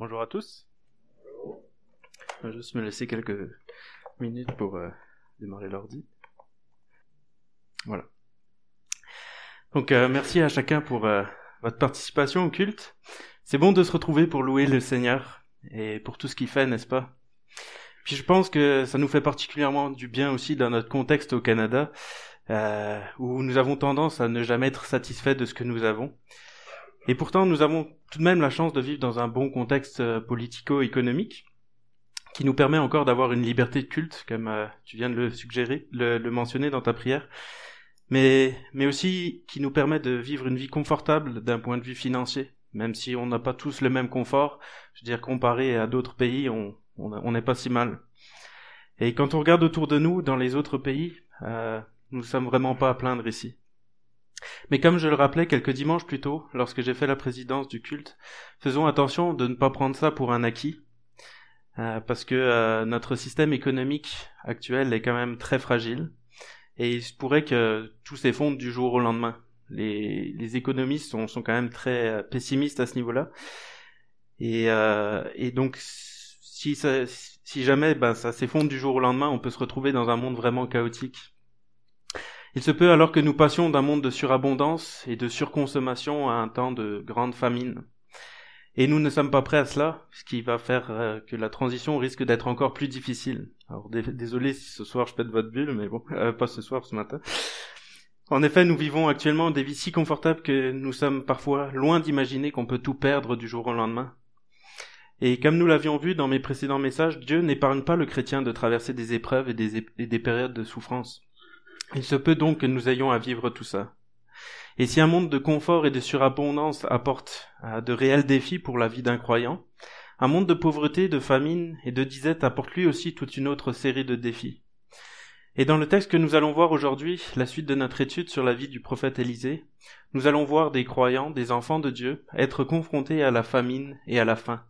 Bonjour à tous. Je vais juste me laisser quelques minutes pour euh, démarrer l'ordi. Voilà. Donc euh, merci à chacun pour euh, votre participation au culte. C'est bon de se retrouver pour louer le Seigneur et pour tout ce qu'il fait, n'est-ce pas? Puis je pense que ça nous fait particulièrement du bien aussi dans notre contexte au Canada, où nous avons tendance à ne jamais être satisfaits de ce que nous avons. Et pourtant, nous avons tout de même la chance de vivre dans un bon contexte euh, politico-économique qui nous permet encore d'avoir une liberté de culte, comme euh, tu viens de le suggérer, le, mentionner dans ta prière, mais, mais aussi qui nous permet de vivre une vie confortable d'un point de vue financier, même si on n'a pas tous le même confort. Je veux dire, comparé à d'autres pays, on on n'est pas si mal. Et quand on regarde autour de nous, dans les autres pays, euh, nous ne sommes vraiment pas à plaindre ici. Mais comme je le rappelais quelques dimanches plus tôt, lorsque j'ai fait la présidence du culte, faisons attention de ne pas prendre ça pour un acquis, euh, parce que euh, notre système économique actuel est quand même très fragile, et il se pourrait que tout s'effondre du jour au lendemain. Les, les économistes sont, sont, quand même très euh, pessimistes à ce niveau-là, et, et donc si, ça, si jamais ben, ça s'effondre du jour au lendemain, on peut se retrouver dans un monde vraiment chaotique. Il se peut alors que nous passions d'un monde de surabondance et de surconsommation à un temps de grande famine. Et nous ne sommes pas prêts à cela, ce qui va faire euh, que la transition risque d'être encore plus difficile. Alors désolé si ce soir je pète votre bulle, mais bon, euh, pas ce soir, ce matin. En effet, nous vivons actuellement des vies si confortables que nous sommes parfois loin d'imaginer qu'on peut tout perdre du jour au lendemain. Et comme nous l'avions vu dans mes précédents messages, Dieu n'épargne pas le chrétien de traverser des épreuves et des, et des périodes de souffrance. Il se peut donc que nous ayons à vivre tout ça. Et si un monde de confort et de surabondance apporte euh, de réels défis pour la vie d'un croyant, un monde de pauvreté, de famine et de disette apporte lui aussi toute une autre série de défis. Et dans le texte que nous allons voir aujourd'hui, la suite de notre étude sur la vie du prophète Élisée, nous allons voir des croyants, des enfants de Dieu, être confrontés à la famine et à la faim.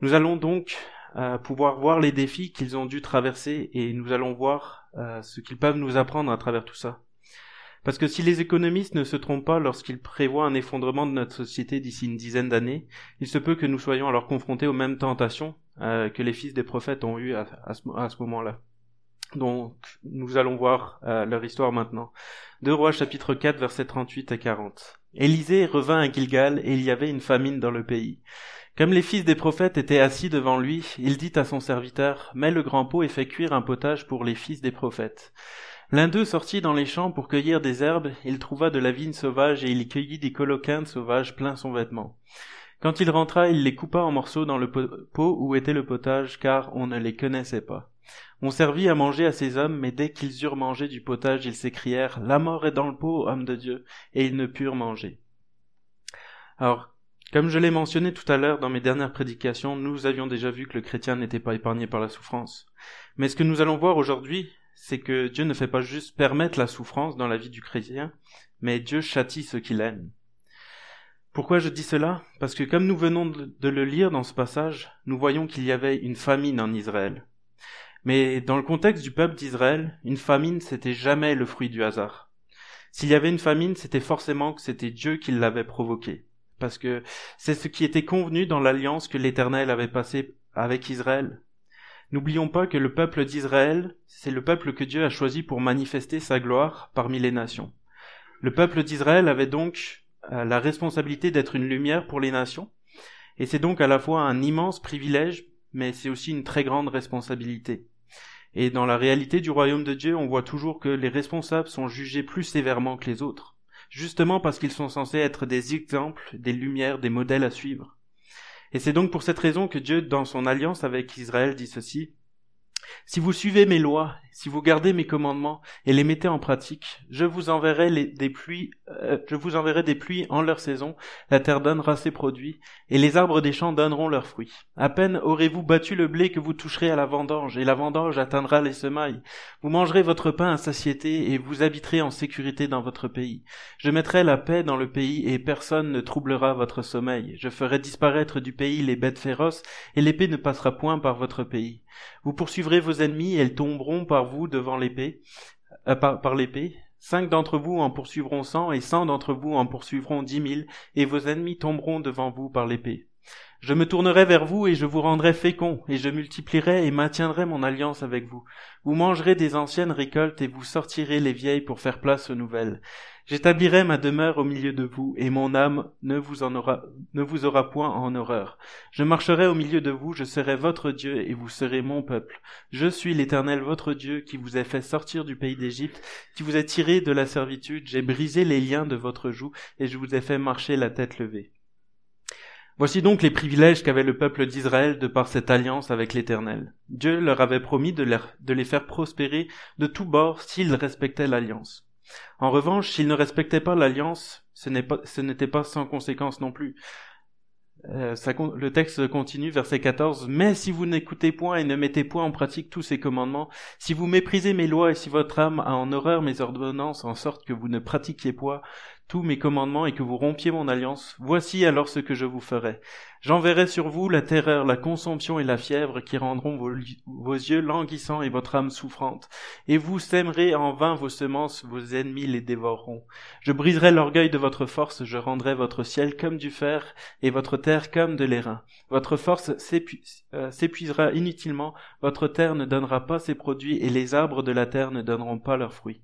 Nous allons donc euh, pouvoir voir les défis qu'ils ont dû traverser et nous allons voir euh, ce qu'ils peuvent nous apprendre à travers tout ça. Parce que si les économistes ne se trompent pas lorsqu'ils prévoient un effondrement de notre société d'ici une dizaine d'années, il se peut que nous soyons alors confrontés aux mêmes tentations euh, que les fils des prophètes ont eues à, ce, moment-là. Donc, nous allons voir euh, leur histoire maintenant. Deux Rois chapitre 4 versets 38 à 40. Élisée revint à Gilgal et il y avait une famine dans le pays. Comme les fils des prophètes étaient assis devant lui, il dit à son serviteur, Mets le grand pot et fais cuire un potage pour les fils des prophètes. L'un d'eux sortit dans les champs pour cueillir des herbes, il trouva de la vigne sauvage et il cueillit des coloquins sauvages plein son vêtement. Quand il rentra, il les coupa en morceaux dans le pot où était le potage, car on ne les connaissait pas. On servit à manger à ces hommes, mais dès qu'ils eurent mangé du potage, ils s'écrièrent La mort est dans le pot, homme de Dieu, et ils ne purent manger. Alors, comme je l'ai mentionné tout à l'heure dans mes dernières prédications, nous avions déjà vu que le chrétien n'était pas épargné par la souffrance. Mais ce que nous allons voir aujourd'hui, c'est que Dieu ne fait pas juste permettre la souffrance dans la vie du chrétien, mais Dieu châtie ceux qu'il aime. Pourquoi je dis cela? Parce que comme nous venons de le lire dans ce passage, nous voyons qu'il y avait une famine en Israël. Mais dans le contexte du peuple d'Israël, une famine, c'était jamais le fruit du hasard. S'il y avait une famine, c'était forcément que c'était Dieu qui l'avait provoquée parce que c'est ce qui était convenu dans l'alliance que l'Éternel avait passée avec Israël. N'oublions pas que le peuple d'Israël, c'est le peuple que Dieu a choisi pour manifester sa gloire parmi les nations. Le peuple d'Israël avait donc euh, la responsabilité d'être une lumière pour les nations, et c'est donc à la fois un immense privilège, mais c'est aussi une très grande responsabilité. Et dans la réalité du royaume de Dieu, on voit toujours que les responsables sont jugés plus sévèrement que les autres justement parce qu'ils sont censés être des exemples, des lumières, des modèles à suivre. Et c'est donc pour cette raison que Dieu, dans son alliance avec Israël, dit ceci, si vous suivez mes lois, si vous gardez mes commandements et les mettez en pratique, je vous enverrai des pluies, euh, je vous enverrai des pluies en leur saison, la terre donnera ses produits, et les arbres des champs donneront leurs fruits. À peine aurez-vous battu le blé que vous toucherez à la vendange, et la vendange atteindra les semailles. Vous mangerez votre pain à satiété, et vous habiterez en sécurité dans votre pays. Je mettrai la paix dans le pays, et personne ne troublera votre sommeil. Je ferai disparaître du pays les bêtes féroces, et l'épée ne passera point par votre pays. Vous poursuivrez vos ennemis, et elles tomberont par vous devant l'épée, euh, par, l'épée. Cinq d'entre vous en poursuivront cent, et cent d'entre vous en poursuivront dix mille, et vos ennemis tomberont devant vous par l'épée. Je me tournerai vers vous et je vous rendrai fécond, et je multiplierai et maintiendrai mon alliance avec vous. Vous mangerez des anciennes récoltes et vous sortirez les vieilles pour faire place aux nouvelles. J'établirai ma demeure au milieu de vous, et mon âme ne vous aura, ne vous aura point en horreur. Je marcherai au milieu de vous, je serai votre Dieu, et vous serez mon peuple. Je suis l'Éternel votre Dieu, qui vous a fait sortir du pays d'Égypte, qui vous a tiré de la servitude, j'ai brisé les liens de votre joue, et je vous ai fait marcher la tête levée. Voici donc les privilèges qu'avait le peuple d'Israël de par cette alliance avec l'Éternel. Dieu leur avait promis de, les faire prospérer de tous bords s'ils respectaient l'alliance. En revanche, s'ils ne respectaient pas l'alliance, ce n'était pas, sans conséquence non plus. Euh, le texte continue, verset 14. Mais si vous n'écoutez point et ne mettez point en pratique tous ces commandements, si vous méprisez mes lois et si votre âme a en horreur mes ordonnances en sorte que vous ne pratiquiez point tous mes commandements et que vous rompiez mon alliance, voici alors ce que je vous ferai. J'enverrai sur vous la terreur, la consomption et la fièvre qui rendront vos, yeux languissants et votre âme souffrante. Et vous sèmerez en vain vos semences, vos ennemis les dévoreront. Je briserai l'orgueil de votre force, je rendrai votre ciel comme du fer et votre terre comme de l'airain. Votre force euh, s'épuisera inutilement, votre terre ne donnera pas ses produits et les arbres de la terre ne donneront pas leurs fruits.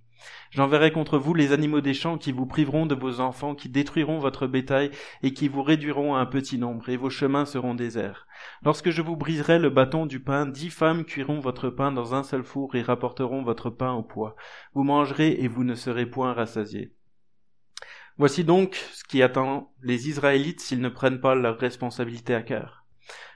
J'enverrai contre vous les animaux des champs qui vous priveront de vos enfants, qui détruiront votre bétail et qui vous réduiront à un petit nombre, et vos chemins seront déserts. Lorsque je vous briserai le bâton du pain, dix femmes cuiront votre pain dans un seul four et rapporteront votre pain au poids. Vous mangerez et vous ne serez point rassasiés. Voici donc ce qui attend les Israélites s'ils ne prennent pas leur responsabilité à cœur.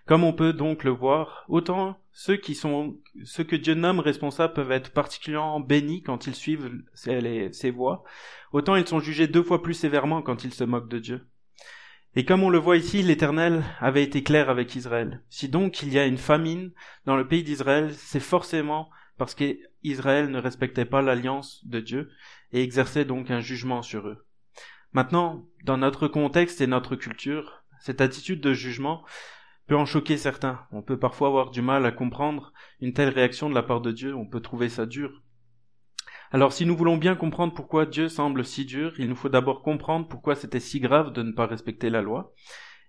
Comme on peut donc le voir, autant ceux qui sont, ceux que Dieu nomme responsables peuvent être particulièrement bénis quand ils suivent ses, voies, autant ils sont jugés deux fois plus sévèrement quand ils se moquent de Dieu. Et comme on le voit ici, l'Éternel avait été clair avec Israël. Si donc il y a une famine dans le pays d'Israël, c'est forcément parce qu'Israël ne respectait pas l'alliance de Dieu et exerçait donc un jugement sur eux. Maintenant, dans notre contexte et notre culture, cette attitude de jugement peut en choquer certains. On peut parfois avoir du mal à comprendre une telle réaction de la part de Dieu, on peut trouver ça dur. Alors si nous voulons bien comprendre pourquoi Dieu semble si dur, il nous faut d'abord comprendre pourquoi c'était si grave de ne pas respecter la loi.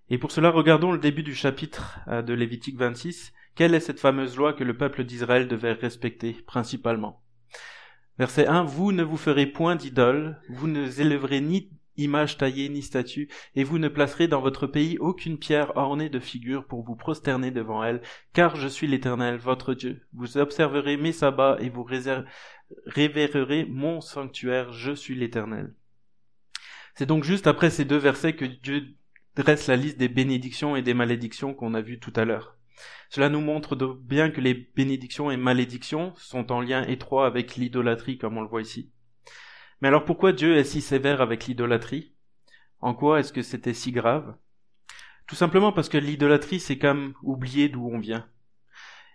Et pour cela, regardons le début du chapitre euh, de Lévitique 26. Quelle est cette fameuse loi que le peuple d'Israël devait respecter principalement? Verset 1. Vous ne vous ferez point d'idole, vous ne élèverez ni image taillée ni statue, et vous ne placerez dans votre pays aucune pierre ornée de figures pour vous prosterner devant elle, car je suis l'Éternel, votre Dieu. Vous observerez mes sabbats et vous révérerez mon sanctuaire, je suis l'Éternel. C'est donc juste après ces deux versets que Dieu dresse la liste des bénédictions et des malédictions qu'on a vues tout à l'heure. Cela nous montre bien que les bénédictions et malédictions sont en lien étroit avec l'idolâtrie comme on le voit ici. Mais alors pourquoi Dieu est si sévère avec l'idolâtrie? En quoi est-ce que c'était si grave? Tout simplement parce que l'idolâtrie, c'est comme oublier d'où on vient.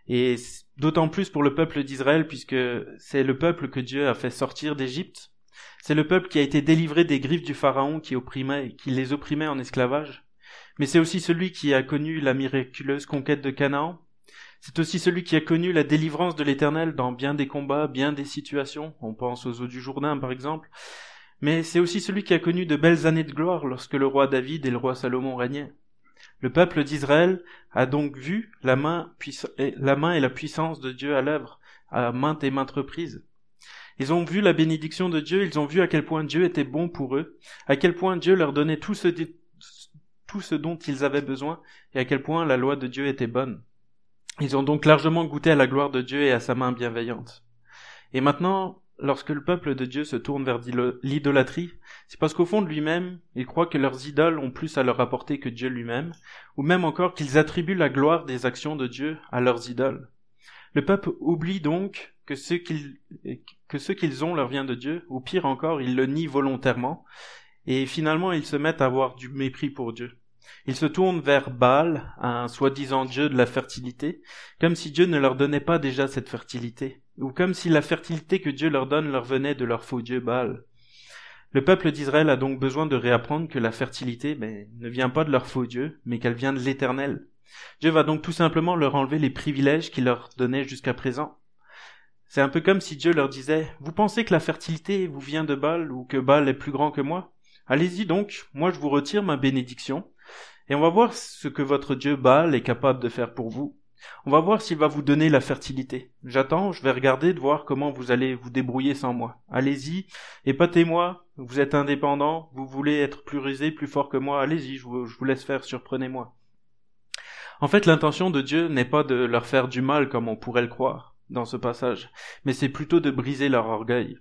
Et d'autant plus pour le peuple d'Israël, puisque c'est le peuple que Dieu a fait sortir d'Égypte. C'est le peuple qui a été délivré des griffes du Pharaon qui qui les opprimait en esclavage. Mais c'est aussi celui qui a connu la miraculeuse conquête de Canaan, c'est aussi celui qui a connu la délivrance de l'Éternel dans bien des combats, bien des situations. On pense aux eaux du Jourdain, par exemple. Mais c'est aussi celui qui a connu de belles années de gloire lorsque le roi David et le roi Salomon régnaient. Le peuple d'Israël a donc vu la main, et la puissance de Dieu à l'œuvre, à maintes et maintes reprises. Ils ont vu la bénédiction de Dieu, ils ont vu à quel point Dieu était bon pour eux, à quel point Dieu leur donnait tout ce dont ils avaient besoin, et à quel point la loi de Dieu était bonne. Ils ont donc largement goûté à la gloire de Dieu et à sa main bienveillante. Et maintenant, lorsque le peuple de Dieu se tourne vers l'idolâtrie, c'est parce qu'au fond de lui-même, ils croient que leurs idoles ont plus à leur apporter que Dieu lui-même, ou même encore qu'ils attribuent la gloire des actions de Dieu à leurs idoles. Le peuple oublie donc que ce qu'ils, ont leur vient de Dieu, ou pire encore, ils le nient volontairement, et finalement ils se mettent à avoir du mépris pour Dieu. Ils se tournent vers Baal, un soi-disant dieu de la fertilité, comme si Dieu ne leur donnait pas déjà cette fertilité, ou comme si la fertilité que Dieu leur donne leur venait de leur faux dieu Baal. Le peuple d'Israël a donc besoin de réapprendre que la fertilité ben, ne vient pas de leur faux dieu, mais qu'elle vient de l'Éternel. Dieu va donc tout simplement leur enlever les privilèges qu'il leur donnait jusqu'à présent. C'est un peu comme si Dieu leur disait Vous pensez que la fertilité vous vient de Baal ou que Baal est plus grand que moi? Allez-y donc, moi je vous retire ma bénédiction, Et on va voir ce que votre Dieu Baal est capable de faire pour vous. On va voir s'il va vous donner la fertilité. J'attends, je vais regarder de voir comment vous allez vous débrouiller sans moi. Allez-y, épatez-moi, vous êtes indépendant, vous voulez être plus rusé, plus fort que moi, allez-y, je vous, je vous laisse faire, surprenez-moi. En fait, l'intention de Dieu n'est pas de leur faire du mal comme on pourrait le croire dans ce passage, mais c'est plutôt de briser leur orgueil.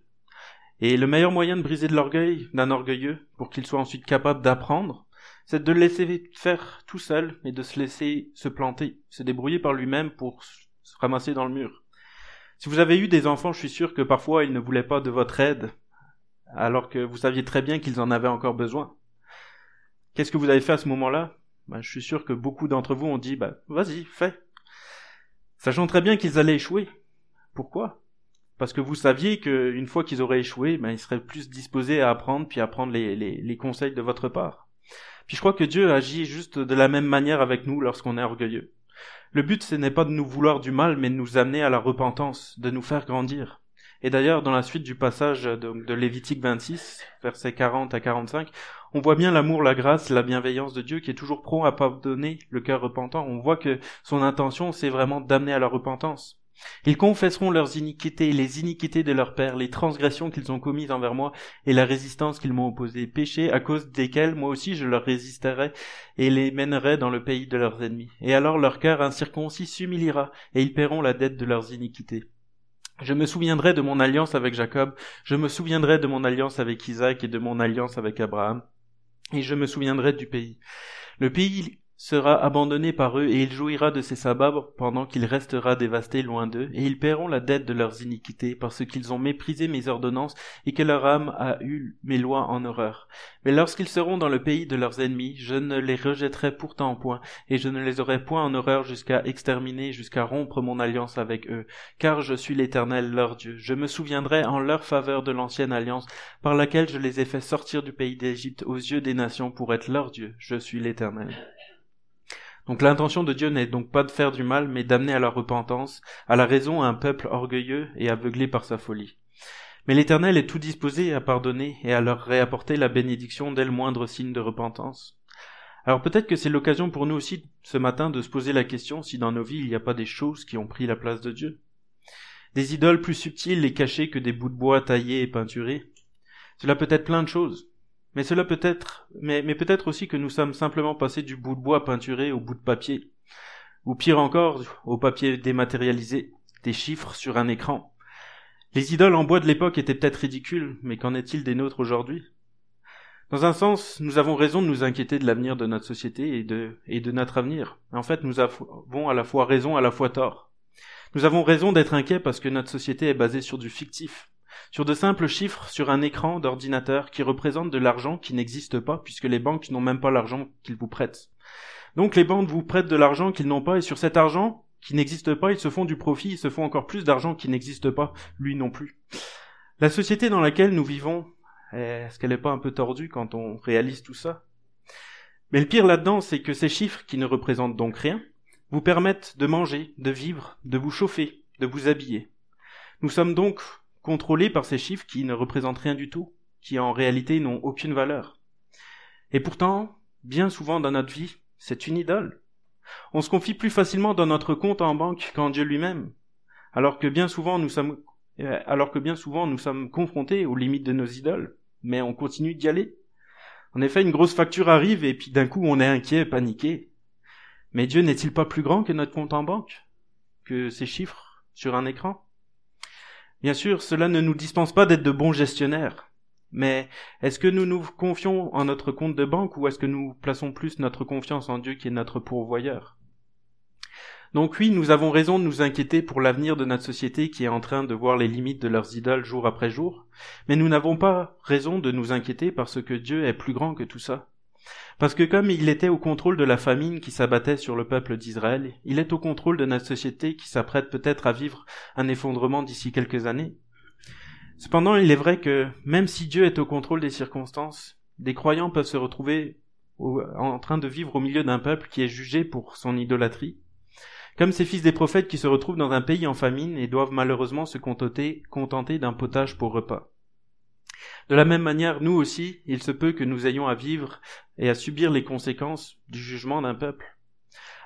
Et le meilleur moyen de briser de l'orgueil d'un orgueilleux, pour qu'il soit ensuite capable d'apprendre, c'est de le laisser faire tout seul et de se laisser se planter, se débrouiller par lui-même pour se ramasser dans le mur. Si vous avez eu des enfants, je suis sûr que parfois ils ne voulaient pas de votre aide, alors que vous saviez très bien qu'ils en avaient encore besoin. Qu'est-ce que vous avez fait à ce moment-là? Ben, Je suis sûr que beaucoup d'entre vous ont dit bah, vas-y, fais. Sachant très bien qu'ils allaient échouer. Pourquoi? Parce que vous saviez qu'une fois qu'ils auraient échoué, ben, ils seraient plus disposés à apprendre puis à prendre les conseils de votre part. Puis je crois que Dieu agit juste de la même manière avec nous lorsqu'on est orgueilleux. Le but, ce n'est pas de nous vouloir du mal, mais de nous amener à la repentance, de nous faire grandir. Et d'ailleurs, dans la suite du passage de, de Lévitique 26, versets 40 à 45, on voit bien l'amour, la grâce, la bienveillance de Dieu qui est toujours prompt à pardonner le cœur repentant. On voit que son intention, c'est vraiment d'amener à la repentance. Ils confesseront leurs iniquités, les iniquités de leurs pères, les transgressions qu'ils ont commises envers moi, et la résistance qu'ils m'ont opposée, péchés à cause desquels moi aussi je leur résisterai, et les mènerai dans le pays de leurs ennemis. Et alors leur cœur incirconcis s'humiliera, et ils paieront la dette de leurs iniquités. Je me souviendrai de mon alliance avec Jacob, je me souviendrai de mon alliance avec Isaac et de mon alliance avec Abraham, et je me souviendrai du pays. Le pays sera abandonné par eux, et il jouira de ses sabbats pendant qu'il restera dévasté loin d'eux, et ils paieront la dette de leurs iniquités, parce qu'ils ont méprisé mes ordonnances, et que leur âme a eu mes lois en horreur. Mais lorsqu'ils seront dans le pays de leurs ennemis, je ne les rejetterai pourtant point, et je ne les aurai point en horreur jusqu'à exterminer, jusqu'à rompre mon alliance avec eux, car je suis l'Éternel leur Dieu. Je me souviendrai en leur faveur de l'ancienne alliance, par laquelle je les ai fait sortir du pays d'Égypte aux yeux des nations pour être leur Dieu. Je suis l'Éternel. Donc l'intention de Dieu n'est donc pas de faire du mal, mais d'amener à la repentance, à la raison un peuple orgueilleux et aveuglé par sa folie. Mais l'Éternel est tout disposé à pardonner et à leur réapporter la bénédiction dès le moindre signe de repentance. Alors peut-être que c'est l'occasion pour nous aussi ce matin de se poser la question si dans nos vies il n'y a pas des choses qui ont pris la place de Dieu. Des idoles plus subtiles et cachées que des bouts de bois taillés et peinturés. Cela peut être plein de choses. Mais cela peut être, mais, peut-être aussi que nous sommes simplement passés du bout de bois peinturé au bout de papier. Ou pire encore, au papier dématérialisé, des chiffres sur un écran. Les idoles en bois de l'époque étaient peut-être ridicules, mais qu'en est-il des nôtres aujourd'hui? Dans un sens, nous avons raison de nous inquiéter de l'avenir de notre société et de notre avenir. En fait, nous avons à la fois raison, à la fois tort. Nous avons raison d'être inquiets parce que notre société est basée sur du fictif, sur de simples chiffres sur un écran d'ordinateur qui représentent de l'argent qui n'existe pas puisque les banques n'ont même pas l'argent qu'ils vous prêtent. Donc les banques vous prêtent de l'argent qu'ils n'ont pas et sur cet argent qui n'existe pas, ils se font du profit, ils se font encore plus d'argent qui n'existe pas, lui non plus. La société dans laquelle nous vivons, est-ce qu'elle n'est pas un peu tordue quand on réalise tout ça? Mais le pire là-dedans, c'est que ces chiffres, qui ne représentent donc rien, vous permettent de manger, de vivre, de vous chauffer, de vous habiller. Nous sommes donc contrôlés par ces chiffres qui ne représentent rien du tout, qui en réalité n'ont aucune valeur. Et pourtant, bien souvent dans notre vie, c'est une idole. On se confie plus facilement dans notre compte en banque qu'en Dieu lui-même, alors que bien souvent nous sommes euh, alors que bien souvent nous sommes confrontés aux limites de nos idoles, mais on continue d'y aller. En effet, une grosse facture arrive et puis d'un coup on est inquiet, paniqué. Mais Dieu n'est-il pas plus grand que notre compte en banque, que ces chiffres sur un écran? Bien sûr, cela ne nous dispense pas d'être de bons gestionnaires. Mais est-ce que nous nous confions en notre compte de banque ou est-ce que nous plaçons plus notre confiance en Dieu qui est notre pourvoyeur? Donc oui, nous avons raison de nous inquiéter pour l'avenir de notre société qui est en train de voir les limites de leurs idoles jour après jour, mais nous n'avons pas raison de nous inquiéter parce que Dieu est plus grand que tout ça. Parce que comme il était au contrôle de la famine qui s'abattait sur le peuple d'Israël, il est au contrôle de notre société qui s'apprête peut-être à vivre un effondrement d'ici quelques années. Cependant, il est vrai que même si Dieu est au contrôle des circonstances, des croyants peuvent se retrouver en train de vivre au milieu d'un peuple qui est jugé pour son idolâtrie, comme ces fils des prophètes qui se retrouvent dans un pays en famine et doivent malheureusement se contenter, contenter d'un potage pour repas. De la même manière, nous aussi, il se peut que nous ayons à vivre et à subir les conséquences du jugement d'un peuple.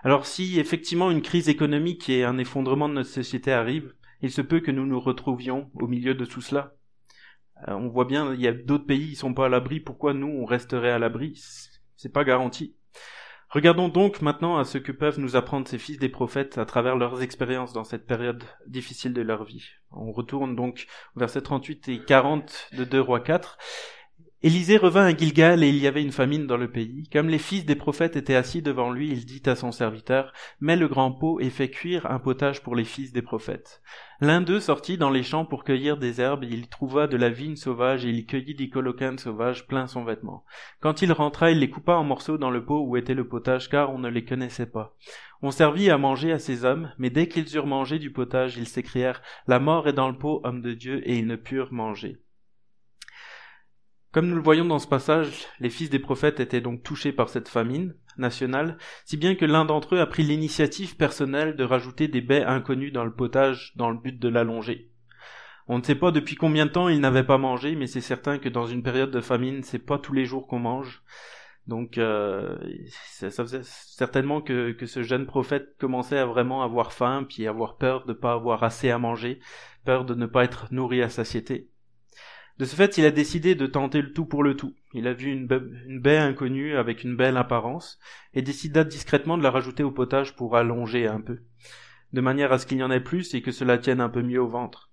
Alors si effectivement une crise économique et un effondrement de notre société arrivent, il se peut que nous nous retrouvions au milieu de tout cela. Euh, on voit bien, il y a d'autres pays qui sont pas à l'abri, pourquoi nous on resterait à l'abri? C'est pas garanti. Regardons donc maintenant à ce que peuvent nous apprendre ces fils des prophètes à travers leurs expériences dans cette période difficile de leur vie. On retourne donc au verset 38 et 40 de 2 Rois 4 Élisée revint à Gilgal et il y avait une famine dans le pays. Comme les fils des prophètes étaient assis devant lui, il dit à son serviteur, Mets le grand pot et fais cuire un potage pour les fils des prophètes. L'un d'eux sortit dans les champs pour cueillir des herbes, il trouva de la vigne sauvage et il cueillit des colocanes sauvages plein son vêtement. Quand il rentra, il les coupa en morceaux dans le pot où était le potage, car on ne les connaissait pas. On servit à manger à ces hommes, mais dès qu'ils eurent mangé du potage, ils s'écrièrent, La mort est dans le pot, homme de Dieu, et ils ne purent manger. Comme nous le voyons dans ce passage, les fils des prophètes étaient donc touchés par cette famine nationale, si bien que l'un d'entre eux a pris l'initiative personnelle de rajouter des baies inconnues dans le potage dans le but de l'allonger. On ne sait pas depuis combien de temps ils n'avaient pas mangé, mais c'est certain que dans une période de famine, c'est pas tous les jours qu'on mange. Donc, euh, ça, faisait certainement que, que ce jeune prophète commençait à vraiment avoir faim, puis avoir peur de ne pas avoir assez à manger, peur de ne pas être nourri à satiété. De ce fait, il a décidé de tenter le tout pour le tout. Il a vu une, baie, inconnue avec une belle apparence et décida discrètement de la rajouter au potage pour allonger un peu, de manière à ce qu'il y en ait plus et que cela tienne un peu mieux au ventre.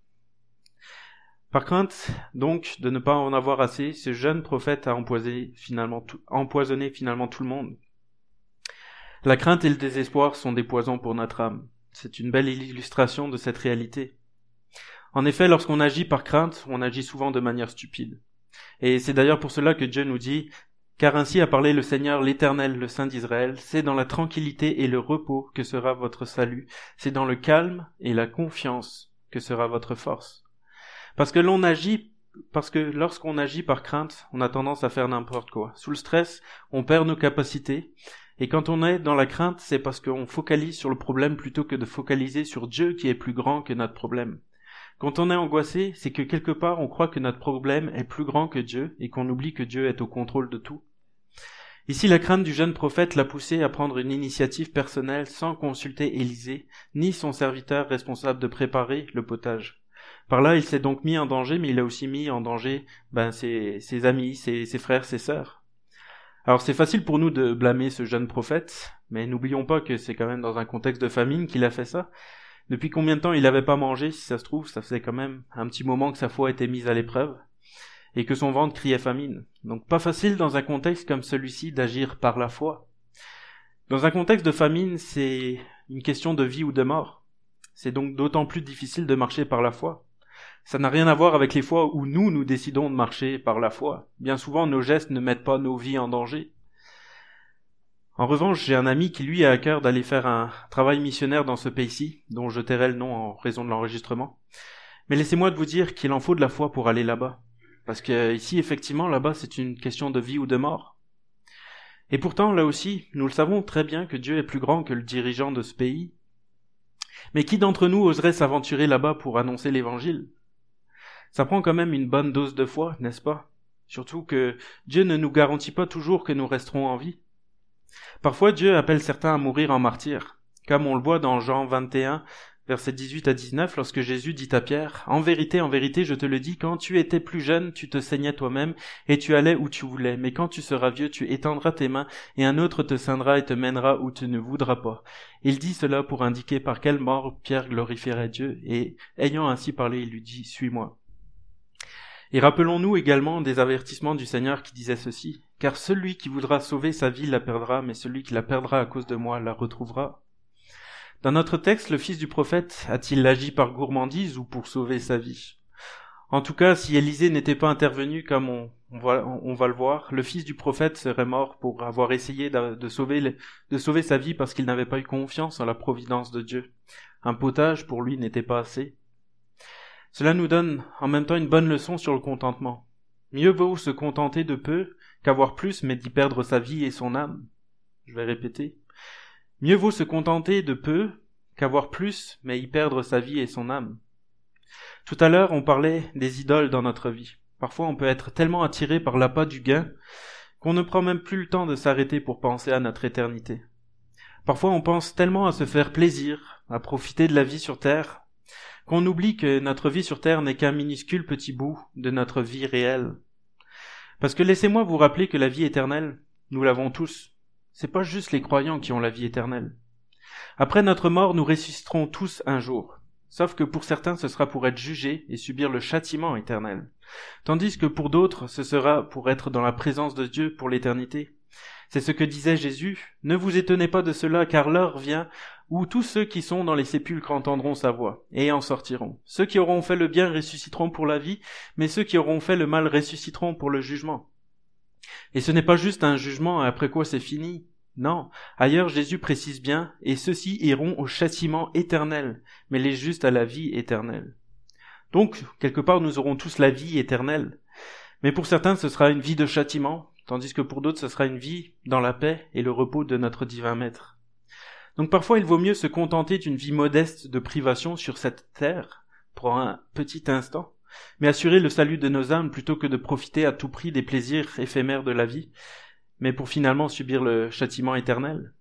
Par crainte, donc, de ne pas en avoir assez, ce jeune prophète a empoisonné finalement tout, empoisonné finalement tout le monde. La crainte et le désespoir sont des poisons pour notre âme. C'est une belle illustration de cette réalité. En effet, lorsqu'on agit par crainte, on agit souvent de manière stupide. Et c'est d'ailleurs pour cela que Dieu nous dit car ainsi a parlé le Seigneur l'Éternel, le Saint d'Israël, c'est dans la tranquillité et le repos que sera votre salut, c'est dans le calme et la confiance que sera votre force. Parce que l'on agit, parce que lorsqu'on agit par crainte, on a tendance à faire n'importe quoi. Sous le stress, on perd nos capacités, et quand on est dans la crainte, c'est parce qu'on focalise sur le problème plutôt que de focaliser sur Dieu qui est plus grand que notre problème. Quand on est angoissé, c'est que quelque part on croit que notre problème est plus grand que Dieu et qu'on oublie que Dieu est au contrôle de tout. Ici, la crainte du jeune prophète l'a poussé à prendre une initiative personnelle sans consulter Élisée, ni son serviteur responsable de préparer le potage. Par là, il s'est donc mis en danger, mais il a aussi mis en danger ben, ses, amis, ses, ses frères, ses sœurs. Alors c'est facile pour nous de blâmer ce jeune prophète, mais n'oublions pas que c'est quand même dans un contexte de famine qu'il a fait ça, depuis combien de temps il n'avait pas mangé, si ça se trouve, ça faisait quand même un petit moment que sa foi était mise à l'épreuve, et que son ventre criait famine. Donc pas facile dans un contexte comme celui-ci d'agir par la foi. Dans un contexte de famine, c'est une question de vie ou de mort. C'est donc d'autant plus difficile de marcher par la foi. Ça n'a rien à voir avec les fois où nous, nous décidons de marcher par la foi. Bien souvent, nos gestes ne mettent pas nos vies en danger. En revanche, j'ai un ami qui lui a à cœur d'aller faire un travail missionnaire dans ce pays-ci, dont je tairai le nom en raison de l'enregistrement. Mais laissez-moi de vous dire qu'il en faut de la foi pour aller là-bas. Parce que ici, effectivement, là-bas, c'est une question de vie ou de mort. Et pourtant, là aussi, nous le savons très bien que Dieu est plus grand que le dirigeant de ce pays. Mais qui d'entre nous oserait s'aventurer là-bas pour annoncer l'évangile? Ça prend quand même une bonne dose de foi, n'est-ce pas? Surtout que Dieu ne nous garantit pas toujours que nous resterons en vie. Parfois Dieu appelle certains à mourir en martyr, comme on le voit dans Jean 21, versets 18 à 19, lorsque Jésus dit à Pierre, En vérité, en vérité, je te le dis, quand tu étais plus jeune, tu te saignais toi-même, et tu allais où tu voulais, mais quand tu seras vieux, tu étendras tes mains, et un autre te ceindra et te mènera où tu ne voudras pas. Il dit cela pour indiquer par quelle mort Pierre glorifierait Dieu, et ayant ainsi parlé, il lui dit, Suis-moi. Et rappelons-nous également des avertissements du Seigneur qui disaient ceci, car celui qui voudra sauver sa vie la perdra, mais celui qui la perdra à cause de moi la retrouvera. Dans notre texte, le fils du prophète a-t-il agi par gourmandise ou pour sauver sa vie? En tout cas, si Élisée n'était pas intervenu comme on, va, le voir, le fils du prophète serait mort pour avoir essayé de sauver sa vie parce qu'il n'avait pas eu confiance en la providence de Dieu. Un potage pour lui n'était pas assez. Cela nous donne en même temps une bonne leçon sur le contentement. Mieux vaut se contenter de peu qu'avoir plus mais d'y perdre sa vie et son âme. Je vais répéter. Mieux vaut se contenter de peu qu'avoir plus mais y perdre sa vie et son âme. Tout à l'heure, on parlait des idoles dans notre vie. Parfois, on peut être tellement attiré par l'appât du gain qu'on ne prend même plus le temps de s'arrêter pour penser à notre éternité. Parfois on pense tellement à se faire plaisir, à profiter de la vie sur Terre, qu'on oublie que notre vie sur Terre n'est qu'un minuscule petit bout de notre vie réelle. Parce que laissez-moi vous rappeler que la vie éternelle, nous l'avons tous. C'est pas juste les croyants qui ont la vie éternelle. Après notre mort, nous ressusciterons tous un jour. Sauf que pour certains, ce sera pour être jugés et subir le châtiment éternel. Tandis que pour d'autres, ce sera pour être dans la présence de Dieu pour l'éternité. C'est ce que disait Jésus. Ne vous étonnez pas de cela, car l'heure vient où tous ceux qui sont dans les sépulcres entendront sa voix, et en sortiront. Ceux qui auront fait le bien ressusciteront pour la vie, mais ceux qui auront fait le mal ressusciteront pour le jugement. Et ce n'est pas juste un jugement après quoi c'est fini. Non, ailleurs Jésus précise bien, et ceux-ci iront au châtiment éternel, mais les justes à la vie éternelle. Donc, quelque part, nous aurons tous la vie éternelle. Mais pour certains, ce sera une vie de châtiment, tandis que pour d'autres, ce sera une vie dans la paix et le repos de notre divin Maître. Donc parfois, il vaut mieux se contenter d'une vie modeste de privation sur cette terre, pour un petit instant, mais assurer le salut de nos âmes plutôt que de profiter à tout prix des plaisirs éphémères de la vie, mais pour finalement subir le châtiment éternel.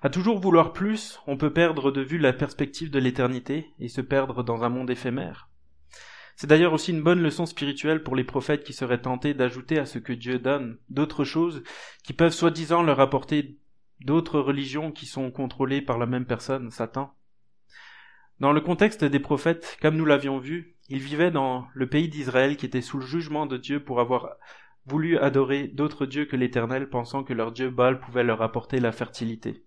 À toujours vouloir plus, on peut perdre de vue la perspective de l'éternité et se perdre dans un monde éphémère. C'est d'ailleurs aussi une bonne leçon spirituelle pour les prophètes qui seraient tentés d'ajouter à ce que Dieu donne d'autres choses qui peuvent soi-disant leur apporter d'autres religions qui sont contrôlées par la même personne, Satan. Dans le contexte des prophètes, comme nous l'avions vu, ils vivaient dans le pays d'Israël qui était sous le jugement de Dieu pour avoir voulu adorer d'autres dieux que l'Éternel, pensant que leur dieu Baal pouvait leur apporter la fertilité.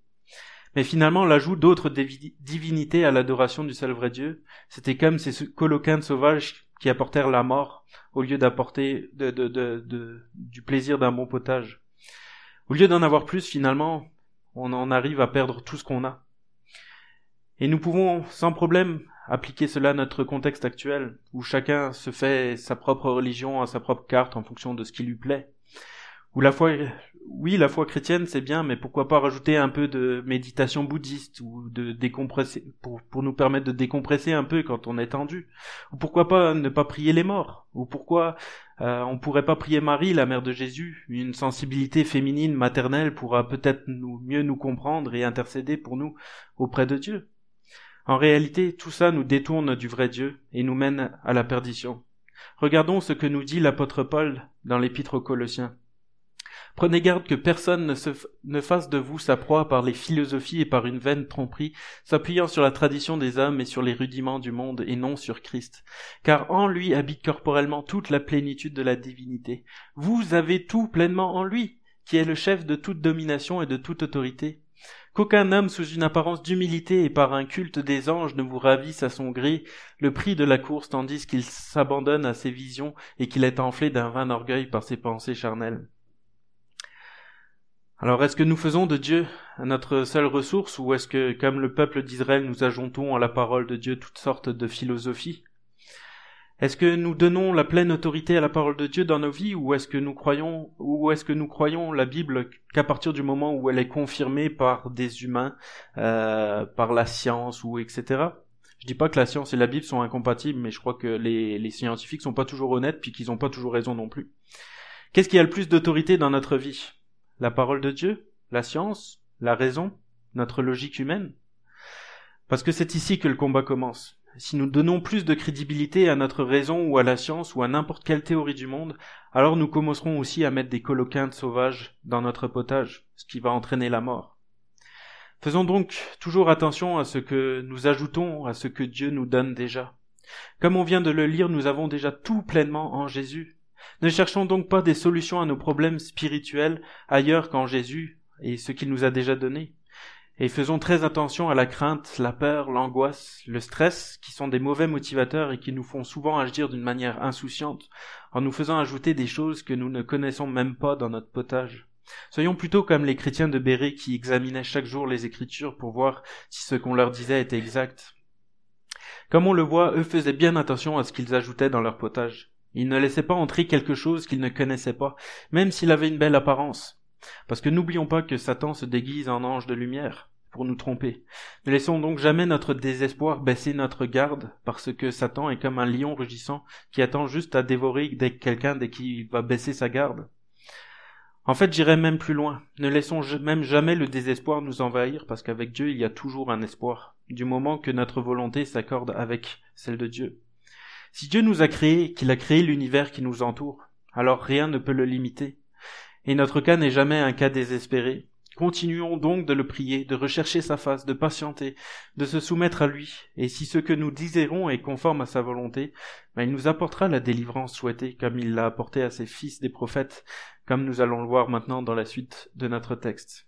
Mais finalement, l'ajout d'autres divinités à l'adoration du seul vrai Dieu, c'était comme ces coloquins sauvages qui apportèrent la mort au lieu d'apporter du plaisir d'un bon potage. Au lieu d'en avoir plus, finalement, on en arrive à perdre tout ce qu'on a. Et nous pouvons sans problème appliquer cela à notre contexte actuel, où chacun se fait sa propre religion à sa propre carte en fonction de ce qui lui plaît. Où la foi, oui, la foi chrétienne c'est bien, mais pourquoi pas rajouter un peu de méditation bouddhiste ou de décompresser pour, nous permettre de décompresser un peu quand on est tendu. Ou pourquoi pas ne pas prier les morts. Ou pourquoi euh, on pourrait pas prier Marie, la mère de Jésus. Une sensibilité féminine maternelle pourra peut-être mieux nous comprendre et intercéder pour nous auprès de Dieu. En réalité, tout ça nous détourne du vrai Dieu et nous mène à la perdition. Regardons ce que nous dit l'apôtre Paul dans l'épître aux Colossiens. Prenez garde que personne ne, ne fasse de vous sa proie par les philosophies et par une vaine tromperie, s'appuyant sur la tradition des hommes et sur les rudiments du monde et non sur Christ. Car en lui habite corporellement toute la plénitude de la divinité. Vous avez tout pleinement en lui, qui est le chef de toute domination et de toute autorité qu'aucun homme sous une apparence d'humilité et par un culte des anges ne vous ravisse à son gré le prix de la course tandis qu'il s'abandonne à ses visions et qu'il est enflé d'un vain orgueil par ses pensées charnelles. Alors est-ce que nous faisons de Dieu notre seule ressource ou est-ce que, comme le peuple d'Israël, nous ajoutons à la parole de Dieu toutes sortes de philosophies? Est-ce que nous donnons la pleine autorité à la parole de Dieu dans nos vies ou est-ce que nous croyons ou est-ce que nous croyons la Bible qu'à partir du moment où elle est confirmée par des humains, euh, par la science ou etc. Je dis pas que la science et la Bible sont incompatibles, mais je crois que les, les scientifiques sont pas toujours honnêtes puis qu'ils ont pas toujours raison non plus. Qu'est-ce qui a le plus d'autorité dans notre vie? La parole de Dieu La science La raison Notre logique humaine Parce que c'est ici que le combat commence si nous donnons plus de crédibilité à notre raison ou à la science ou à n'importe quelle théorie du monde, alors nous commencerons aussi à mettre des coloquintes sauvages dans notre potage, ce qui va entraîner la mort. Faisons donc toujours attention à ce que nous ajoutons à ce que Dieu nous donne déjà. Comme on vient de le lire, nous avons déjà tout pleinement en Jésus. Ne cherchons donc pas des solutions à nos problèmes spirituels ailleurs qu'en Jésus et ce qu'il nous a déjà donné. Et faisons très attention à la crainte, la peur, l'angoisse, le stress, qui sont des mauvais motivateurs et qui nous font souvent agir d'une manière insouciante, en nous faisant ajouter des choses que nous ne connaissons même pas dans notre potage. Soyons plutôt comme les chrétiens de Béret qui examinaient chaque jour les Écritures pour voir si ce qu'on leur disait était exact. Comme on le voit, eux faisaient bien attention à ce qu'ils ajoutaient dans leur potage. Ils ne laissaient pas entrer quelque chose qu'ils ne connaissaient pas, même s'il avait une belle apparence. Parce que n'oublions pas que Satan se déguise en ange de lumière pour nous tromper. Ne laissons donc jamais notre désespoir baisser notre garde, parce que Satan est comme un lion rugissant qui attend juste à dévorer quelqu'un dès qu'il va baisser sa garde. En fait, j'irai même plus loin. Ne laissons même jamais le désespoir nous envahir, parce qu'avec Dieu, il y a toujours un espoir, du moment que notre volonté s'accorde avec celle de Dieu. Si Dieu nous a créés, qu'il a créé l'univers qui nous entoure, alors rien ne peut le limiter. Et notre cas n'est jamais un cas désespéré. Continuons donc de le prier, de rechercher sa face, de patienter, de se soumettre à lui, et si ce que nous désirons est conforme à sa volonté, ben il nous apportera la délivrance souhaitée, comme il l'a apporté à ses fils des prophètes, comme nous allons le voir maintenant dans la suite de notre texte.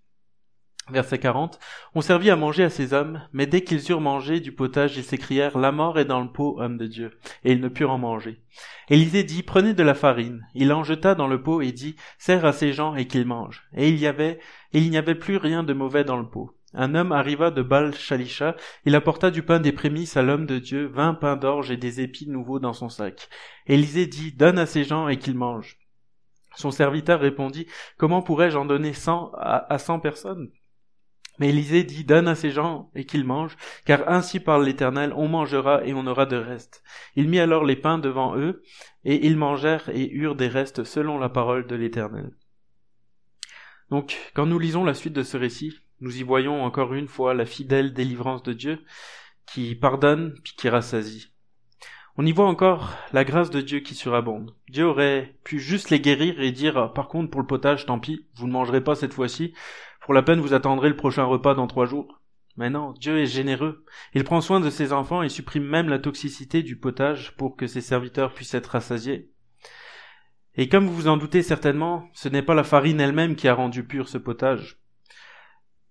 Verset 40. On servit à manger à ces hommes, mais dès qu'ils eurent mangé du potage, ils s'écrièrent, La mort est dans le pot, homme de Dieu. Et ils ne purent en manger. Élisée dit, Prenez de la farine. Il en jeta dans le pot et dit, Serre à ces gens et qu'ils mangent. Et il y avait, et il n'y avait plus rien de mauvais dans le pot. Un homme arriva de Baal Shalisha, il apporta du pain des prémices à l'homme de Dieu, vingt pains d'orge et des épis nouveaux dans son sac. Élisée dit, Donne à ces gens et qu'ils mangent. Son serviteur répondit, Comment pourrais-je en donner cent à cent personnes? Mais Élisée dit, donne à ces gens et qu'ils mangent, car ainsi parle l'Éternel, on mangera et on aura de reste. Il mit alors les pains devant eux, et ils mangèrent et eurent des restes selon la parole de l'Éternel. Donc, quand nous lisons la suite de ce récit, nous y voyons encore une fois la fidèle délivrance de Dieu, qui pardonne puis qui rassasie. On y voit encore la grâce de Dieu qui surabonde. Dieu aurait pu juste les guérir et dire, par contre, pour le potage, tant pis, vous ne mangerez pas cette fois-ci, pour la peine, vous attendrez le prochain repas dans trois jours. Mais non, Dieu est généreux. Il prend soin de ses enfants et supprime même la toxicité du potage pour que ses serviteurs puissent être rassasiés. Et comme vous vous en doutez certainement, ce n'est pas la farine elle-même qui a rendu pur ce potage.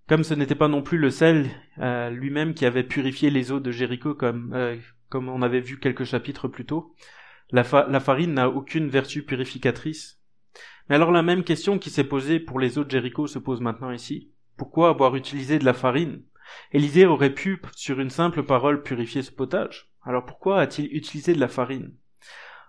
Comme ce n'était pas non plus le sel euh, lui-même qui avait purifié les eaux de Jéricho comme, euh, comme on avait vu quelques chapitres plus tôt, la farine n'a aucune vertu purificatrice. Mais alors la même question qui s'est posée pour les autres Jéricho se pose maintenant ici. Pourquoi avoir utilisé de la farine? Élisée aurait pu, sur une simple parole, purifier ce potage. Alors pourquoi a-t-il utilisé de la farine?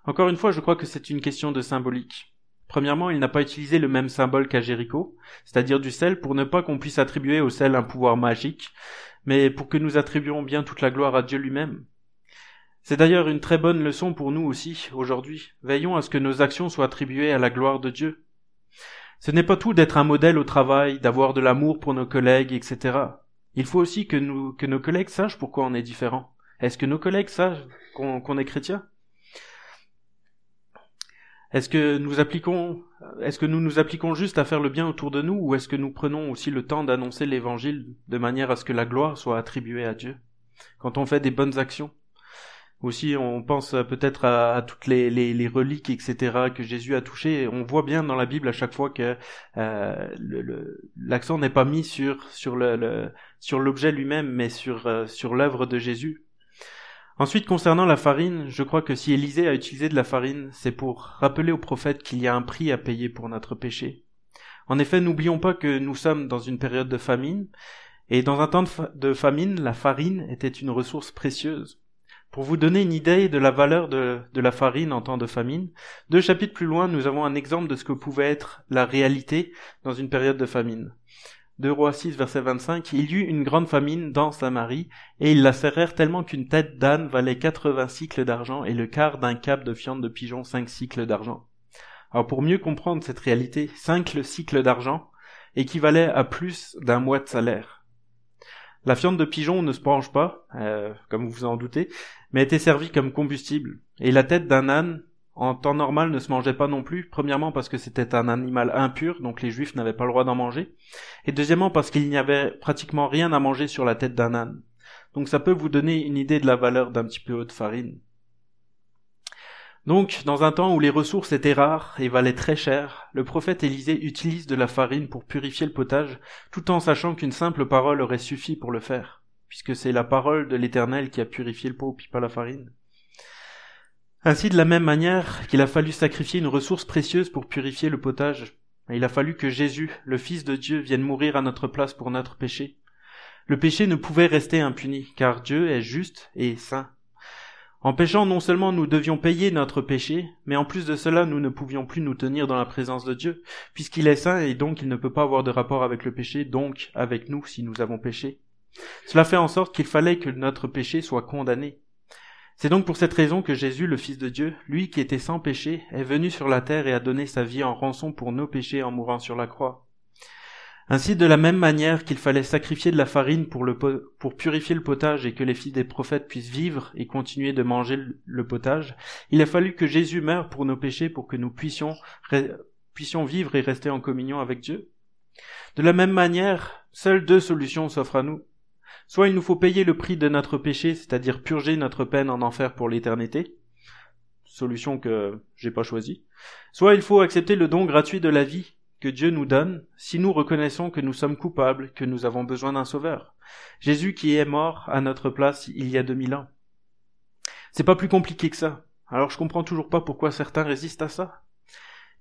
Encore une fois, je crois que c'est une question de symbolique. Premièrement, il n'a pas utilisé le même symbole qu'à Jéricho, c'est-à-dire du sel, pour ne pas qu'on puisse attribuer au sel un pouvoir magique, mais pour que nous attribuions bien toute la gloire à Dieu lui-même. C'est d'ailleurs une très bonne leçon pour nous aussi, aujourd'hui. Veillons à ce que nos actions soient attribuées à la gloire de Dieu. Ce n'est pas tout d'être un modèle au travail, d'avoir de l'amour pour nos collègues, etc. Il faut aussi que, nos collègues sachent pourquoi on est différent. Est-ce que nos collègues savent qu'on est chrétien? Est-ce que nous appliquons, est-ce que nous nous appliquons juste à faire le bien autour de nous, ou est-ce que nous prenons aussi le temps d'annoncer l'évangile de manière à ce que la gloire soit attribuée à Dieu? Quand on fait des bonnes actions aussi, on pense peut-être à, toutes les, reliques, etc., que Jésus a touchées. On voit bien dans la Bible à chaque fois que euh, l'accent n'est pas mis sur l'objet lui-même, mais sur euh, sur l'œuvre de Jésus. Ensuite, concernant la farine, je crois que si Élisée a utilisé de la farine, c'est pour rappeler au prophète qu'il y a un prix à payer pour notre péché. En effet, n'oublions pas que nous sommes dans une période de famine, et dans un temps de famine, la farine était une ressource précieuse. Pour vous donner une idée de la valeur de, la farine en temps de famine, deux chapitres plus loin, nous avons un exemple de ce que pouvait être la réalité dans une période de famine. De Rois 6, verset 25, il y eut une grande famine dans Samarie, et ils la serrèrent tellement qu'une tête d'âne valait 80 cycles d'argent et le quart d'un cap de fiente de pigeon 5 cycles d'argent. Alors pour mieux comprendre cette réalité, 5 cycles d'argent équivalait à plus d'un mois de salaire. La fiente de pigeon ne se penche pas, euh, comme vous vous en doutez, mais était servie comme combustible. Et la tête d'un âne, en temps normal, ne se mangeait pas non plus. Premièrement parce que c'était un animal impur, donc les juifs n'avaient pas le droit d'en manger. Et deuxièmement parce qu'il n'y avait pratiquement rien à manger sur la tête d'un âne. Donc ça peut vous donner une idée de la valeur d'un petit peu de farine. Donc, dans un temps où les ressources étaient rares et valaient très cher, le prophète Élisée utilise de la farine pour purifier le potage, tout en sachant qu'une simple parole aurait suffi pour le faire, puisque c'est la parole de l'Éternel qui a purifié le pot, puis pas la farine. Ainsi, de la même manière qu'il a fallu sacrifier une ressource précieuse pour purifier le potage, il a fallu que Jésus, le Fils de Dieu, vienne mourir à notre place pour notre péché. Le péché ne pouvait rester impuni, car Dieu est juste et saint. En péchant, non seulement nous devions payer notre péché, mais en plus de cela, nous ne pouvions plus nous tenir dans la présence de Dieu, puisqu'il est saint et donc il ne peut pas avoir de rapport avec le péché, donc avec nous si nous avons péché. Cela fait en sorte qu'il fallait que notre péché soit condamné. C'est donc pour cette raison que Jésus, le Fils de Dieu, lui qui était sans péché, est venu sur la terre et a donné sa vie en rançon pour nos péchés en mourant sur la croix. Ainsi, de la même manière qu'il fallait sacrifier de la farine pour, purifier le potage et que les fils des prophètes puissent vivre et continuer de manger le potage, il a fallu que Jésus meure pour nos péchés pour que nous puissions, puissions vivre et rester en communion avec Dieu. De la même manière, seules deux solutions s'offrent à nous. Soit il nous faut payer le prix de notre péché, c'est-à-dire purger notre peine en enfer pour l'éternité, solution que j'ai pas choisie. Soit il faut accepter le don gratuit de la vie que Dieu nous donne si nous reconnaissons que nous sommes coupables, que nous avons besoin d'un sauveur. Jésus qui est mort à notre place il y a deux mille ans. C'est pas plus compliqué que ça. Alors je comprends toujours pas pourquoi certains résistent à ça.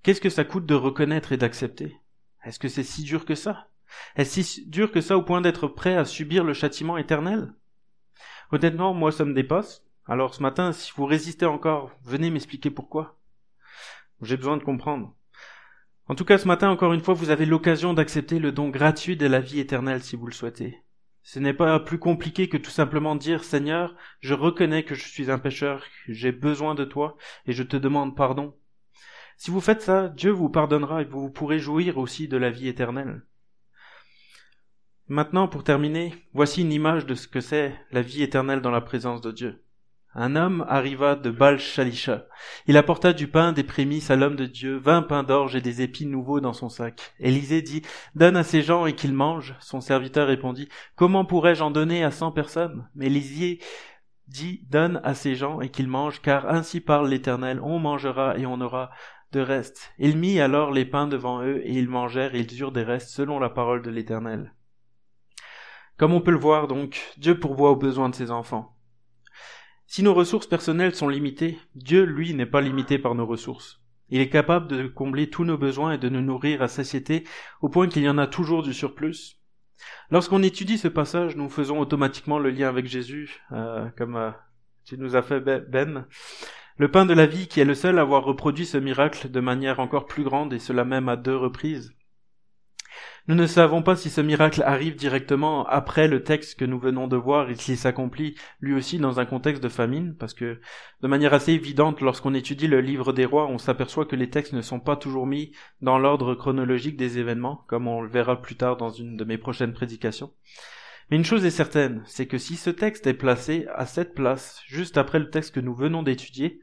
Qu'est-ce que ça coûte de reconnaître et d'accepter? Est-ce que c'est si dur que ça? Est-ce si dur que ça au point d'être prêt à subir le châtiment éternel? Honnêtement, moi ça me dépasse. Alors ce matin, si vous résistez encore, venez m'expliquer pourquoi. J'ai besoin de comprendre. En tout cas, ce matin, encore une fois, vous avez l'occasion d'accepter le don gratuit de la vie éternelle si vous le souhaitez. Ce n'est pas plus compliqué que tout simplement dire Seigneur, je reconnais que je suis un pécheur, j'ai besoin de toi, et je te demande pardon. Si vous faites ça, Dieu vous pardonnera et vous pourrez jouir aussi de la vie éternelle. Maintenant, pour terminer, voici une image de ce que c'est la vie éternelle dans la présence de Dieu. Un homme arriva de Baal Shalisha. Il apporta du pain, des prémices à l'homme de Dieu, vingt pains d'orge et des épis nouveaux dans son sac. Élisée dit, donne à ces gens et qu'ils mangent. Son serviteur répondit, comment pourrais-je en donner à cent personnes? Mais Élisée dit, donne à ces gens et qu'ils mangent, car ainsi parle l'Éternel, on mangera et on aura de reste. Il mit alors les pains devant eux et ils mangèrent et ils eurent des restes selon la parole de l'Éternel. Comme on peut le voir donc, Dieu pourvoit aux besoins de ses enfants. Si nos ressources personnelles sont limitées, Dieu, lui, n'est pas limité par nos ressources. Il est capable de combler tous nos besoins et de nous nourrir à satiété au point qu'il y en a toujours du surplus. Lorsqu'on étudie ce passage, nous faisons automatiquement le lien avec Jésus, euh, comme euh, tu nous as fait Ben. Le pain de la vie qui est le seul à avoir reproduit ce miracle de manière encore plus grande et cela même à deux reprises. Nous ne savons pas si ce miracle arrive directement après le texte que nous venons de voir et s'il s'accomplit lui aussi dans un contexte de famine, parce que de manière assez évidente, lorsqu'on étudie le livre des rois, on s'aperçoit que les textes ne sont pas toujours mis dans l'ordre chronologique des événements, comme on le verra plus tard dans une de mes prochaines prédications. Mais une chose est certaine, c'est que si ce texte est placé à cette place, juste après le texte que nous venons d'étudier,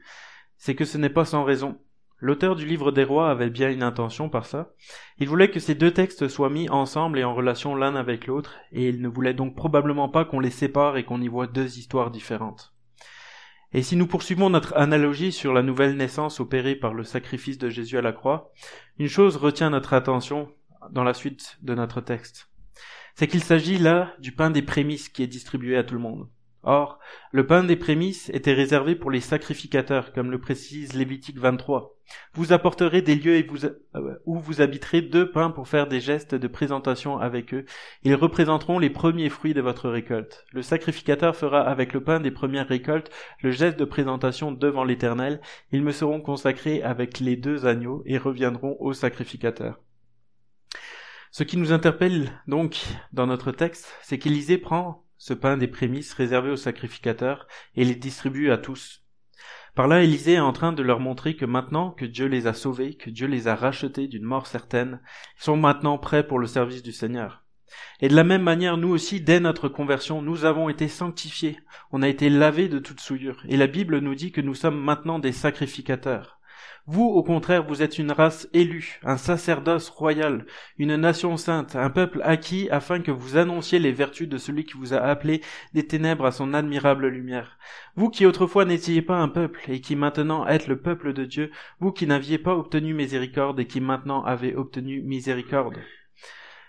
c'est que ce n'est pas sans raison, L'auteur du livre des rois avait bien une intention par ça. Il voulait que ces deux textes soient mis ensemble et en relation l'un avec l'autre, et il ne voulait donc probablement pas qu'on les sépare et qu'on y voit deux histoires différentes. Et si nous poursuivons notre analogie sur la nouvelle naissance opérée par le sacrifice de Jésus à la croix, une chose retient notre attention dans la suite de notre texte. C'est qu'il s'agit là du pain des prémices qui est distribué à tout le monde. Or, le pain des prémices était réservé pour les sacrificateurs, comme le précise Lévitique 23. Vous apporterez des lieux euh, où vous habiterez deux pains pour faire des gestes de présentation avec eux. Ils représenteront les premiers fruits de votre récolte. Le sacrificateur fera avec le pain des premières récoltes le geste de présentation devant l'Éternel. Ils me seront consacrés avec les deux agneaux et reviendront au sacrificateur. Ce qui nous interpelle donc dans notre texte, c'est qu'Élisée prend ce pain des prémices réservé aux sacrificateurs, et les distribue à tous. Par là, Élisée est en train de leur montrer que maintenant que Dieu les a sauvés, que Dieu les a rachetés d'une mort certaine, ils sont maintenant prêts pour le service du Seigneur. Et de la même manière, nous aussi, dès notre conversion, nous avons été sanctifiés, on a été lavés de toute souillure, et la Bible nous dit que nous sommes maintenant des sacrificateurs. Vous, au contraire, vous êtes une race élue, un sacerdoce royal, une nation sainte, un peuple acquis afin que vous annonciez les vertus de celui qui vous a appelé des ténèbres à son admirable lumière. Vous qui autrefois n'étiez pas un peuple et qui maintenant êtes le peuple de Dieu, vous qui n'aviez pas obtenu miséricorde et qui maintenant avez obtenu miséricorde.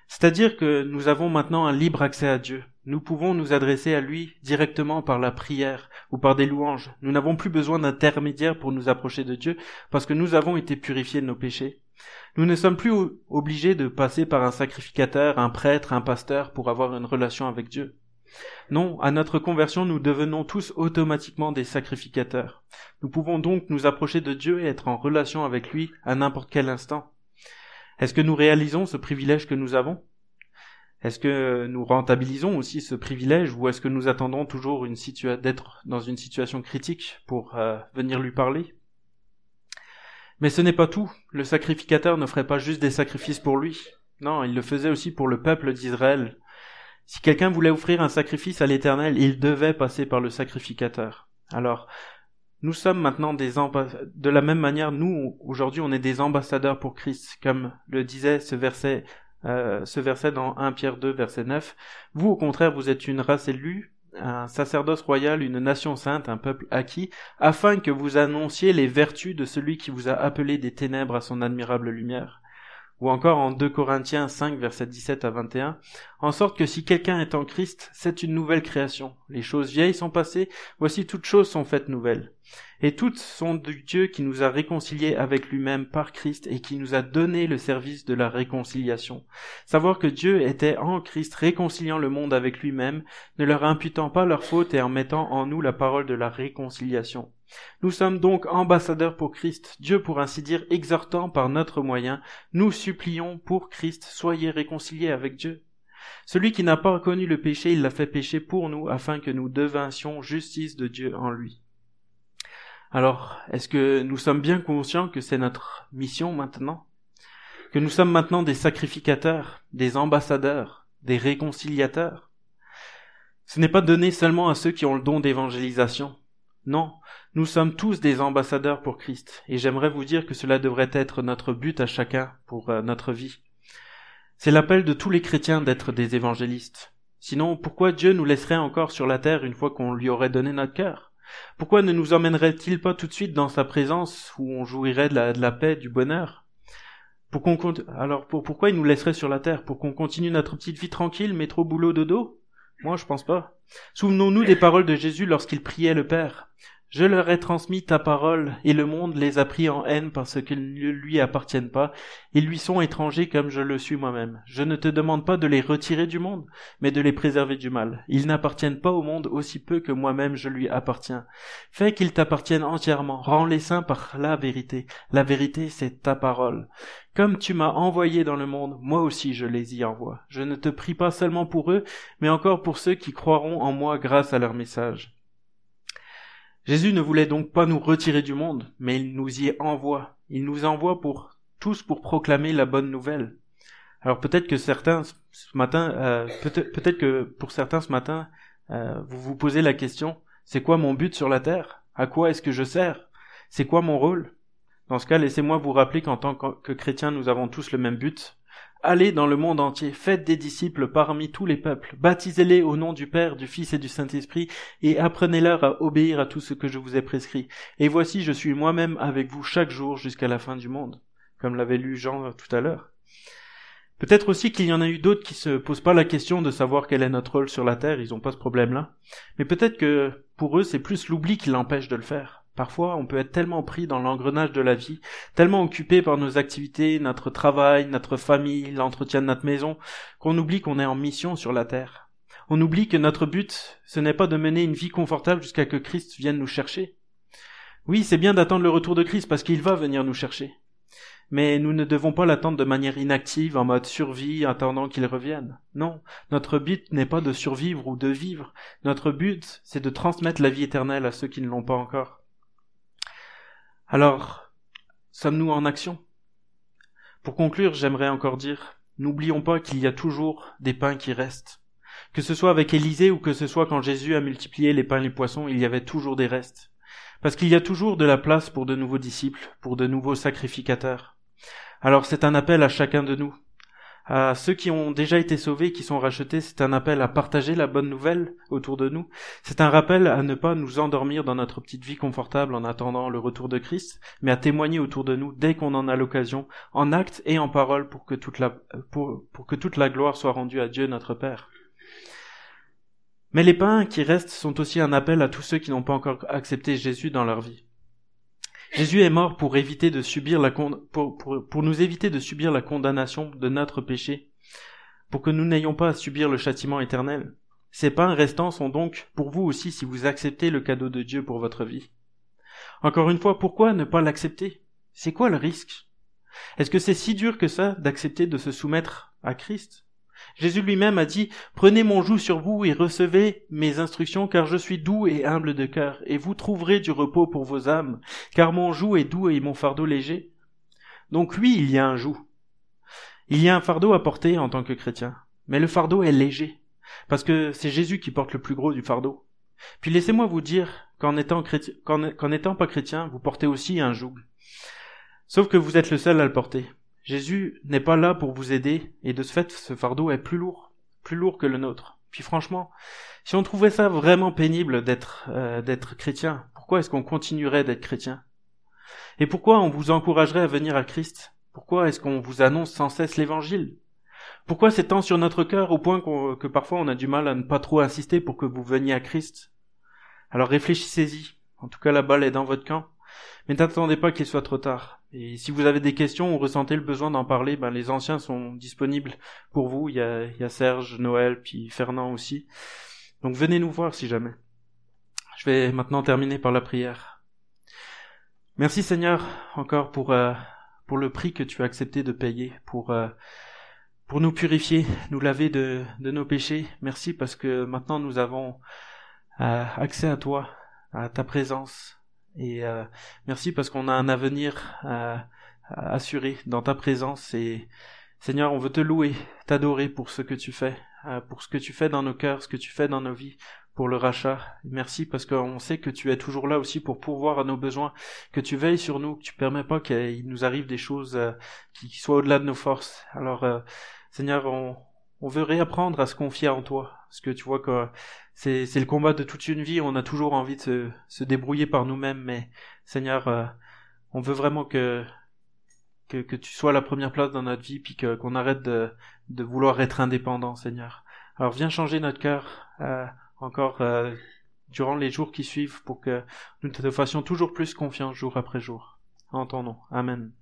C'est-à-dire que nous avons maintenant un libre accès à Dieu. Nous pouvons nous adresser à lui directement par la prière ou par des louanges. Nous n'avons plus besoin d'intermédiaires pour nous approcher de Dieu parce que nous avons été purifiés de nos péchés. Nous ne sommes plus obligés de passer par un sacrificateur, un prêtre, un pasteur pour avoir une relation avec Dieu. Non, à notre conversion, nous devenons tous automatiquement des sacrificateurs. Nous pouvons donc nous approcher de Dieu et être en relation avec lui à n'importe quel instant. Est-ce que nous réalisons ce privilège que nous avons? Est-ce que nous rentabilisons aussi ce privilège ou est-ce que nous attendons toujours une d'être dans une situation critique pour euh, venir lui parler? Mais ce n'est pas tout. Le sacrificateur ne ferait pas juste des sacrifices pour lui. Non, il le faisait aussi pour le peuple d'Israël. Si quelqu'un voulait offrir un sacrifice à l'Éternel, il devait passer par le sacrificateur. Alors, nous sommes maintenant des de la même manière, nous, aujourd'hui, on est des ambassadeurs pour Christ, comme le disait ce verset, euh, ce verset dans 1 Pierre 2, verset 9. Vous, au contraire, vous êtes une race élue, un sacerdoce royal, une nation sainte, un peuple acquis, afin que vous annonciez les vertus de celui qui vous a appelé des ténèbres à son admirable lumière ou encore en 2 Corinthiens 5 verset 17 à 21, en sorte que si quelqu'un est en Christ, c'est une nouvelle création. Les choses vieilles sont passées, voici toutes choses sont faites nouvelles. Et toutes sont du Dieu qui nous a réconciliés avec lui-même par Christ et qui nous a donné le service de la réconciliation. Savoir que Dieu était en Christ réconciliant le monde avec lui-même, ne leur imputant pas leurs fautes et en mettant en nous la parole de la réconciliation. Nous sommes donc ambassadeurs pour Christ, Dieu pour ainsi dire exhortant par notre moyen, nous supplions pour Christ, soyez réconciliés avec Dieu. Celui qui n'a pas connu le péché, il l'a fait pécher pour nous, afin que nous devinssions justice de Dieu en lui. Alors, est-ce que nous sommes bien conscients que c'est notre mission maintenant? Que nous sommes maintenant des sacrificateurs, des ambassadeurs, des réconciliateurs? Ce n'est pas donné seulement à ceux qui ont le don d'évangélisation. Non, nous sommes tous des ambassadeurs pour Christ, et j'aimerais vous dire que cela devrait être notre but à chacun pour euh, notre vie. C'est l'appel de tous les chrétiens d'être des évangélistes. Sinon, pourquoi Dieu nous laisserait encore sur la terre une fois qu'on lui aurait donné notre cœur? Pourquoi ne nous emmènerait-il pas tout de suite dans sa présence où on jouirait de la, paix, du bonheur? Pour alors pourquoi il nous laisserait sur la terre? Pour qu'on continue notre petite vie tranquille, métro boulot dodo? Moi, je pense pas. Souvenons-nous des paroles de Jésus lorsqu'il priait le Père. Je leur ai transmis ta parole, et le monde les a pris en haine parce qu'ils ne lui appartiennent pas. Ils lui sont étrangers comme je le suis moi-même. Je ne te demande pas de les retirer du monde, mais de les préserver du mal. Ils n'appartiennent pas au monde aussi peu que moi-même je lui appartiens. Fais qu'ils t'appartiennent entièrement. Rends-les saints par la vérité. La vérité, c'est ta parole. Comme tu m'as envoyé dans le monde, moi aussi je les y envoie. Je ne te prie pas seulement pour eux, mais encore pour ceux qui croiront en moi grâce à leur message. Jésus ne voulait donc pas nous retirer du monde, mais il nous y envoie. Il nous envoie pour tous pour proclamer la bonne nouvelle. Alors peut-être que certains ce matin, euh, peut-être que pour certains ce matin, euh, vous vous posez la question c'est quoi mon but sur la terre? À quoi est-ce que je sers? C'est quoi mon rôle? Dans ce cas, laissez-moi vous rappeler qu'en tant que chrétiens, nous avons tous le même but, Allez dans le monde entier, faites des disciples parmi tous les peuples, baptisez-les au nom du Père, du Fils et du Saint-Esprit, et apprenez-leur à obéir à tout ce que je vous ai prescrit. Et voici, je suis moi-même avec vous chaque jour jusqu'à la fin du monde, comme l'avait lu Jean tout à l'heure. Peut-être aussi qu'il y en a eu d'autres qui se posent pas la question de savoir quel est notre rôle sur la terre, ils n'ont pas ce problème-là. Mais peut-être que pour eux, c'est plus l'oubli qui l'empêche de le faire. Parfois, on peut être tellement pris dans l'engrenage de la vie, tellement occupé par nos activités, notre travail, notre famille, l'entretien de notre maison, qu'on oublie qu'on est en mission sur la terre. On oublie que notre but, ce n'est pas de mener une vie confortable jusqu'à que Christ vienne nous chercher. Oui, c'est bien d'attendre le retour de Christ parce qu'il va venir nous chercher. Mais nous ne devons pas l'attendre de manière inactive, en mode survie, attendant qu'il revienne. Non, notre but n'est pas de survivre ou de vivre. Notre but, c'est de transmettre la vie éternelle à ceux qui ne l'ont pas encore. Alors, sommes-nous en action? Pour conclure, j'aimerais encore dire, n'oublions pas qu'il y a toujours des pains qui restent. Que ce soit avec Élisée ou que ce soit quand Jésus a multiplié les pains et les poissons, il y avait toujours des restes. Parce qu'il y a toujours de la place pour de nouveaux disciples, pour de nouveaux sacrificateurs. Alors c'est un appel à chacun de nous, à ceux qui ont déjà été sauvés, qui sont rachetés, c'est un appel à partager la bonne nouvelle autour de nous. C'est un rappel à ne pas nous endormir dans notre petite vie confortable en attendant le retour de Christ, mais à témoigner autour de nous dès qu'on en a l'occasion, en acte et en parole, pour que toute la, pour, pour que toute la gloire soit rendue à Dieu notre Père. Mais les pains qui restent sont aussi un appel à tous ceux qui n'ont pas encore accepté Jésus dans leur vie. Jésus est mort pour éviter de subir la nous éviter de subir la condamnation de notre péché, pour que nous n'ayons pas à subir le châtiment éternel. Ces pains restants sont donc pour vous aussi si vous acceptez le cadeau de Dieu pour votre vie. Encore une fois, pourquoi ne pas l'accepter? C'est quoi le risque? Est-ce que c'est si dur que ça d'accepter de se soumettre à Christ? Jésus lui-même a dit, Prenez mon joug sur vous et recevez mes instructions, car je suis doux et humble de cœur, et vous trouverez du repos pour vos âmes, car mon joug est doux et mon fardeau léger. Donc oui, il y a un joug. Il y a un fardeau à porter en tant que chrétien, mais le fardeau est léger, parce que c'est Jésus qui porte le plus gros du fardeau. Puis laissez-moi vous dire qu'en étant, étant pas chrétien, vous portez aussi un joug. Sauf que vous êtes le seul à le porter. Jésus n'est pas là pour vous aider, et de ce fait, ce fardeau est plus lourd, plus lourd que le nôtre. Puis franchement, si on trouvait ça vraiment pénible d'être euh, d'être chrétien, pourquoi est-ce qu'on continuerait d'être chrétien? Et pourquoi on vous encouragerait à venir à Christ? Pourquoi est-ce qu'on vous annonce sans cesse l'évangile? Pourquoi c'est tant sur notre cœur au point que parfois on a du mal à ne pas trop insister pour que vous veniez à Christ? Alors réfléchissez-y. En tout cas, la balle est dans votre camp. Mais n'attendez pas qu'il soit trop tard. Et si vous avez des questions ou ressentez le besoin d'en parler, ben les anciens sont disponibles pour vous. Il y, a, il y a Serge, Noël, puis Fernand aussi. Donc venez nous voir si jamais. Je vais maintenant terminer par la prière. Merci Seigneur encore pour euh, pour le prix que tu as accepté de payer pour euh, pour nous purifier, nous laver de, de nos péchés. Merci parce que maintenant nous avons euh, accès à toi, à ta présence, et euh, merci parce qu'on a un avenir euh, assuré dans ta présence. Et Seigneur, on veut te louer, t'adorer pour ce que tu fais, euh, pour ce que tu fais dans nos cœurs, ce que tu fais dans nos vies, pour le rachat. Merci parce qu'on sait que tu es toujours là aussi pour pourvoir à nos besoins, que tu veilles sur nous, que tu permets pas qu'il nous arrive des choses qui, soient au-delà de nos forces. Alors, Seigneur, on, on veut réapprendre à se confier en toi, parce que tu vois que c'est, le combat de toute une vie, on a toujours envie de se, débrouiller par nous-mêmes, mais Seigneur, euh, on veut vraiment que, que, tu sois la première place dans notre vie, puis qu'on arrête de, de vouloir être indépendant, Seigneur. Alors viens changer notre cœur euh, encore euh, durant les jours qui suivent pour que nous te fassions toujours plus confiance jour après jour. En ton nom. Amen.